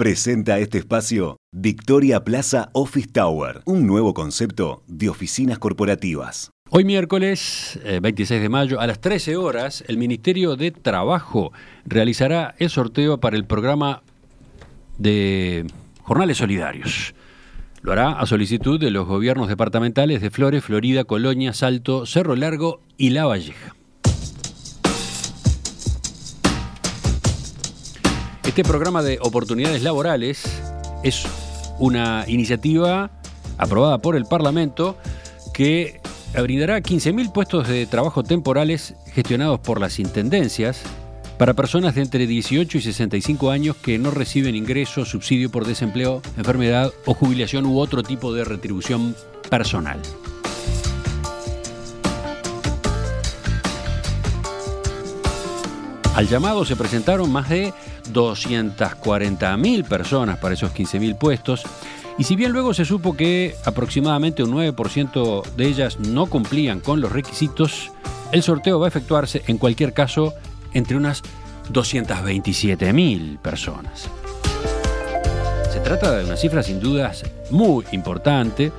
Presenta este espacio Victoria Plaza Office Tower, un nuevo concepto de oficinas corporativas. Hoy miércoles 26 eh, de mayo a las 13 horas el Ministerio de Trabajo realizará el sorteo para el programa de jornales solidarios. Lo hará a solicitud de los gobiernos departamentales de Flores, Florida, Colonia, Salto, Cerro Largo y La Valleja. Este programa de oportunidades laborales es una iniciativa aprobada por el Parlamento que brindará 15.000 puestos de trabajo temporales gestionados por las intendencias para personas de entre 18 y 65 años que no reciben ingreso, subsidio por desempleo, enfermedad o jubilación u otro tipo de retribución personal. Al llamado se presentaron más de 240.000 personas para esos 15.000 puestos. Y si bien luego se supo que aproximadamente un 9% de ellas no cumplían con los requisitos, el sorteo va a efectuarse en cualquier caso entre unas 227.000 personas. Se trata de una cifra sin dudas muy importante,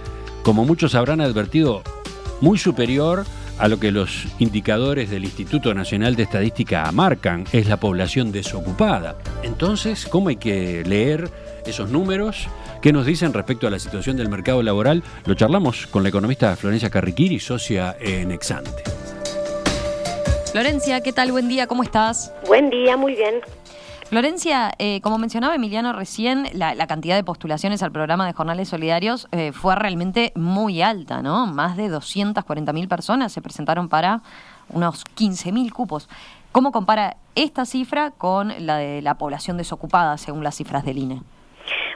como muchos habrán advertido, muy superior lo que los indicadores del Instituto Nacional de Estadística marcan, es la población desocupada. Entonces, ¿cómo hay que leer esos números? ¿Qué nos dicen respecto a la situación del mercado laboral? Lo charlamos con la economista Florencia Carriquiri, socia en Exante. Florencia, ¿qué tal? Buen día, ¿cómo estás? Buen día, muy bien. Florencia, eh, como mencionaba Emiliano recién, la, cantidad de postulaciones al programa de jornales solidarios eh, fue realmente muy alta, ¿no? Más de 240.000 personas se presentaron para unos 15.000 cupos. ¿Cómo compara esta cifra con la de la población desocupada, según las cifras del INE?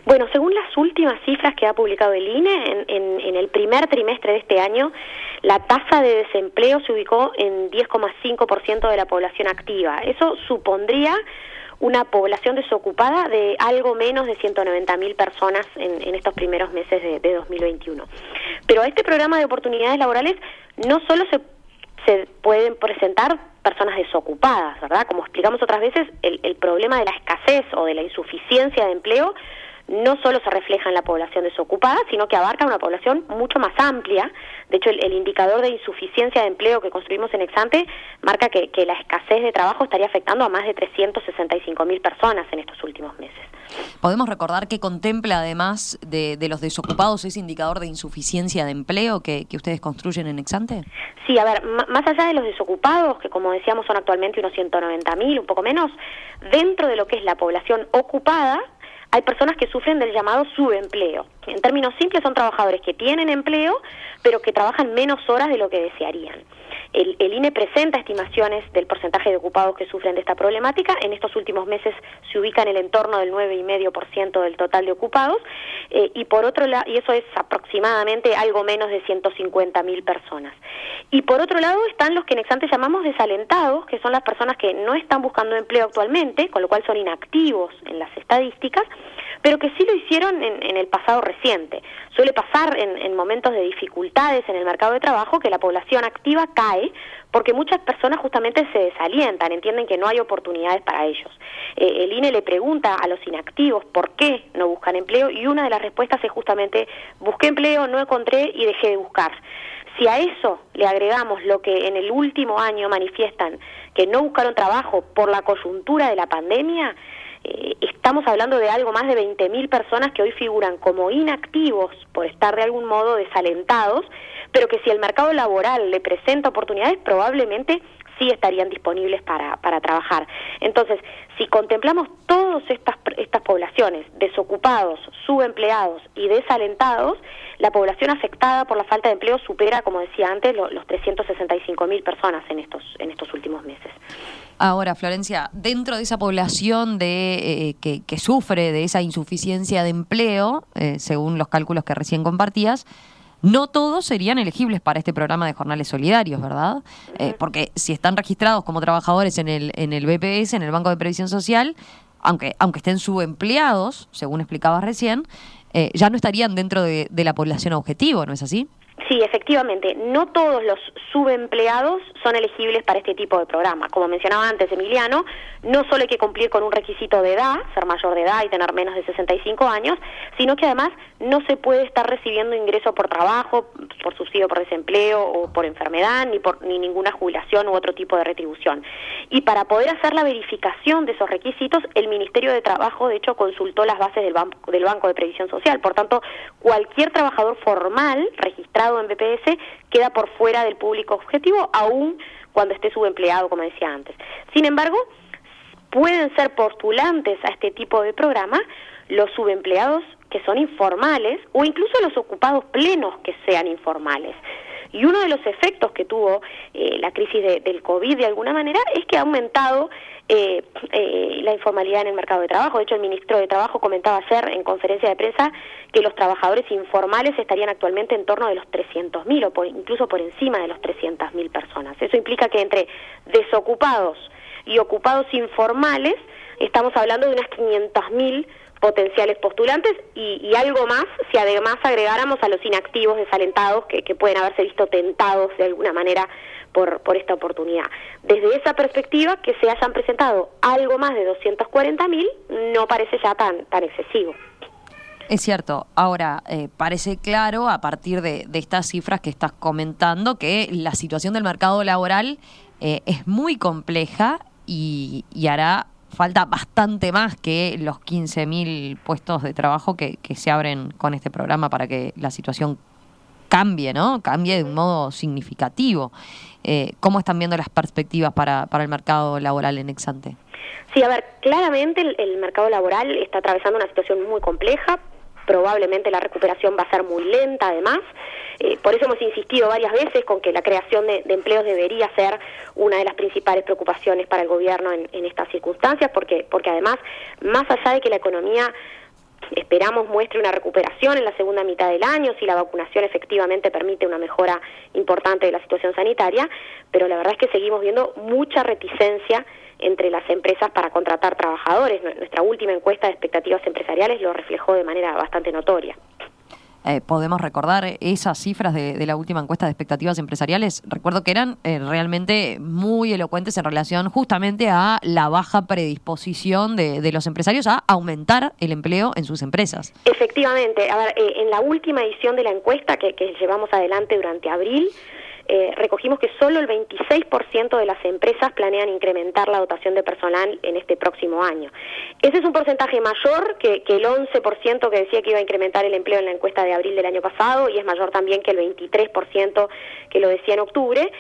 Bueno, según las últimas cifras que ha publicado el INE, en, el primer trimestre de este año, la tasa de desempleo se ubicó en 10,5% de la población activa. Eso supondría una población desocupada de algo menos de 190.000 personas en, estos primeros meses de, 2021. Pero a este programa de oportunidades laborales no solo se, se pueden presentar personas desocupadas, ¿verdad? Como explicamos otras veces, el, el problema de la escasez o de la insuficiencia de empleo no solo se refleja en la población desocupada, sino que abarca una población mucho más amplia. De hecho, el, indicador de insuficiencia de empleo que construimos en Exante marca que, la escasez de trabajo estaría afectando a más de 365 mil personas en estos últimos meses. ¿Podemos recordar que contempla, además de, los desocupados, ese indicador de insuficiencia de empleo que, ustedes construyen en Exante? Sí, a ver, más allá de los desocupados, que como decíamos son actualmente unos 190 mil, un poco menos, dentro de lo que es la población ocupada, hay personas que sufren del llamado subempleo. En términos simples son trabajadores que tienen empleo, pero que trabajan menos horas de lo que desearían. El, INE presenta estimaciones del porcentaje de ocupados que sufren de esta problemática. En estos últimos meses se ubica en el entorno del 9,5% del total de ocupados eh, y por otro lado, y eso es aproximadamente algo menos de 150.000 personas. Y por otro lado están los que en Exante llamamos desalentados, que son las personas que no están buscando empleo actualmente, con lo cual son inactivos en las estadísticas, pero que sí lo hicieron en, el pasado reciente. Suele pasar en, momentos de dificultades en el mercado de trabajo que la población activa cae porque muchas personas justamente se desalientan, entienden que no hay oportunidades para ellos. Eh, el INE le pregunta a los inactivos por qué no buscan empleo y una de las respuestas es justamente busqué empleo, no encontré y dejé de buscar. Si a eso le agregamos lo que en el último año manifiestan que no buscaron trabajo por la coyuntura de la pandemia, eh, estamos hablando de algo más de 20.000 personas que hoy figuran como inactivos por estar de algún modo desalentados, pero que si el mercado laboral le presenta oportunidades, probablemente sí estarían disponibles para, para trabajar. Entonces, si contemplamos todas estas, estas poblaciones, desocupados, subempleados y desalentados, la población afectada por la falta de empleo supera, como decía antes, los, los 365 mil personas en estos, en estos últimos meses. Ahora, Florencia, dentro de esa población de, eh, que, sufre de esa insuficiencia de empleo, eh, según los cálculos que recién compartías, no todos serían elegibles para este programa de jornales solidarios, ¿verdad? Eh, porque si están registrados como trabajadores en el, en el BPS, en el Banco de Previsión Social, aunque, aunque estén subempleados, según explicabas recién, ya no estarían dentro de, de la población objetivo, ¿no es así? Sí, efectivamente, no todos los subempleados son elegibles para este tipo de programa. Como mencionaba antes Emiliano, no solo hay que cumplir con un requisito de edad, ser mayor de edad y tener menos de 65 años, sino que además no se puede estar recibiendo ingreso por trabajo, por subsidio por desempleo o por enfermedad, ni por ni ninguna jubilación u otro tipo de retribución. Y para poder hacer la verificación de esos requisitos, el Ministerio de Trabajo, de hecho, consultó las bases del, banco, del Banco de Previsión Social. Por tanto, cualquier trabajador formal registrado en BPS queda por fuera del público objetivo, aún cuando esté subempleado, como decía antes. Sin embargo, pueden ser postulantes a este tipo de programa los subempleados que son informales o incluso los ocupados plenos que sean informales. Y uno de los efectos que tuvo eh, la crisis del COVID de alguna manera es que ha aumentado eh, eh, la informalidad en el mercado de trabajo. De hecho, el ministro de Trabajo comentaba ayer en conferencia de prensa que los trabajadores informales estarían actualmente en torno de los 300.000 o incluso por encima de los 300.000 personas. Eso implica que entre desocupados y ocupados informales estamos hablando de unas 500.000 potenciales postulantes y, algo más si además agregáramos a los inactivos desalentados que, que pueden haberse visto tentados de alguna manera por, por esta oportunidad. Desde esa perspectiva, que se hayan presentado algo más de 240.000 no parece ya tan, tan excesivo. Es cierto. Ahora, eh, parece claro a partir de, estas cifras que estás comentando que la situación del mercado laboral eh, es muy compleja y, hará falta bastante más que los 15.000 puestos de trabajo que, que se abren con este programa para que la situación cambie, ¿no? Cambie de un modo significativo. Eh, ¿Cómo están viendo las perspectivas para, para el mercado laboral en Exante? Sí, a ver, claramente el, mercado laboral está atravesando una situación muy compleja, probablemente la recuperación va a ser muy lenta además. Eh, por eso hemos insistido varias veces con que la creación de, empleos debería ser una de las principales preocupaciones para el gobierno en, en, estas circunstancias, porque, porque además, más allá de que la economía esperamos muestre una recuperación en la segunda mitad del año si la vacunación efectivamente permite una mejora importante de la situación sanitaria, pero la verdad es que seguimos viendo mucha reticencia entre las empresas para contratar trabajadores. Nuestra última encuesta de expectativas empresariales lo reflejó de manera bastante notoria. Eh, podemos recordar esas cifras de, la última encuesta de expectativas empresariales. Recuerdo que eran eh, realmente muy elocuentes en relación justamente a la baja predisposición de, los empresarios a aumentar el empleo en sus empresas. Efectivamente. A ver, eh, en la última edición de la encuesta que llevamos adelante durante abril, eh, recogimos que solo el 26% de las empresas planean incrementar la dotación de personal en este próximo año. Ese es un porcentaje mayor que, el 11% que decía que iba a incrementar el empleo en la encuesta de abril del año pasado y es mayor también que el 23% que lo decía en octubre,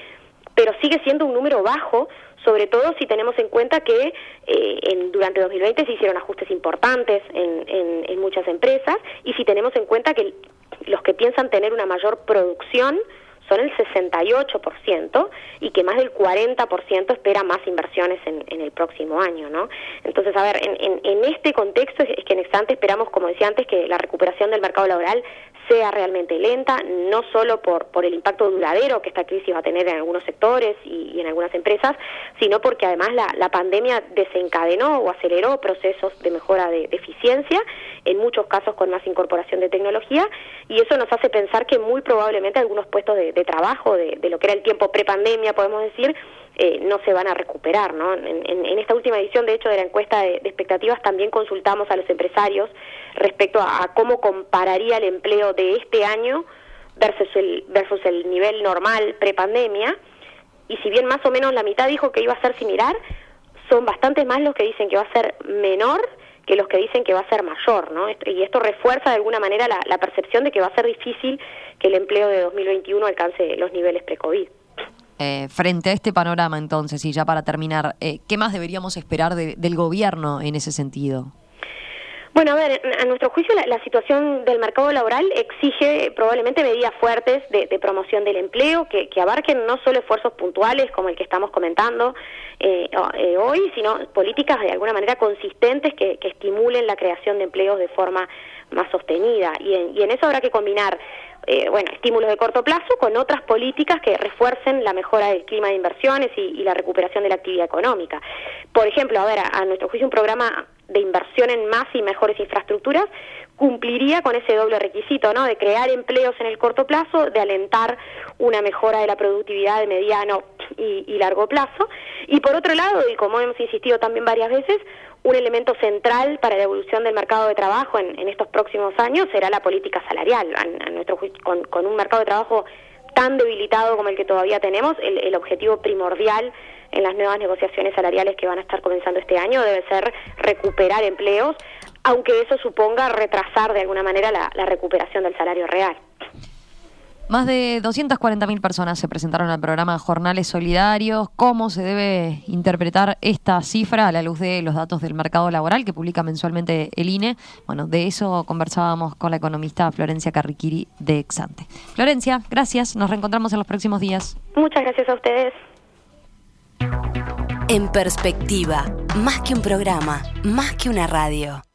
pero sigue siendo un número bajo sobre todo si tenemos en cuenta que eh, en, durante 2020 se hicieron ajustes importantes en, en muchas empresas y si tenemos en cuenta que los que piensan tener una mayor producción son el 68% y que más del 40% espera más inversiones en, en, el próximo año, ¿no? Entonces, a ver, en, en, este contexto es, que en Exante esperamos, como decía antes, que la recuperación del mercado laboral sea realmente lenta, no solo por, por el impacto duradero que esta crisis va a tener en algunos sectores y, en algunas empresas, sino porque además la, la, pandemia desencadenó o aceleró procesos de mejora de, eficiencia, en muchos casos con más incorporación de tecnología, y eso nos hace pensar que muy probablemente algunos puestos de, de trabajo, de, de, lo que era el tiempo prepandemia, podemos decir, eh, no se van a recuperar. ¿no? En, esta última edición, de hecho, de la encuesta de, expectativas, también consultamos a los empresarios respecto a, cómo compararía el empleo de este año versus el, versus el nivel normal prepandemia. Y si bien más o menos la mitad dijo que iba a ser similar, son bastante más los que dicen que va a ser menor que los que dicen que va a ser mayor, ¿no? Y esto refuerza de alguna manera la, la percepción de que va a ser difícil que el empleo de 2021 alcance los niveles pre-COVID. Eh, frente a este panorama, entonces, y ya para terminar, eh, ¿qué más deberíamos esperar del gobierno en ese sentido? Bueno, a ver, a nuestro juicio la, situación del mercado laboral exige probablemente medidas fuertes de, promoción del empleo que, abarquen no solo esfuerzos puntuales como el que estamos comentando eh, hoy, sino políticas de alguna manera consistentes que, estimulen la creación de empleos de forma más sostenida. Y y en eso habrá que combinar eh, bueno, estímulos de corto plazo con otras políticas que refuercen la mejora del clima de inversiones y, la recuperación de la actividad económica. Por ejemplo, a ver, a, nuestro juicio un programa de inversión en más y mejores infraestructuras, cumpliría con ese doble requisito, ¿no? De crear empleos en el corto plazo, de alentar una mejora de la productividad de mediano y, largo plazo. Y por otro lado, y como hemos insistido también varias veces, un elemento central para la evolución del mercado de trabajo en, estos próximos años será la política salarial. Con, un mercado de trabajo tan debilitado como el que todavía tenemos, el objetivo primordial en las nuevas negociaciones salariales que van a estar comenzando este año debe ser recuperar empleos aunque eso suponga retrasar de alguna manera la, recuperación del salario real. Más de 240.000 personas se presentaron al programa Jornales Solidarios. ¿Cómo se debe interpretar esta cifra a la luz de los datos del mercado laboral que publica mensualmente el INE? Bueno, de eso conversábamos con la economista Florencia Carriquiri de Exante. Florencia, gracias. Nos reencontramos en los próximos días. Muchas gracias a ustedes. En perspectiva, más que un programa, más que una radio.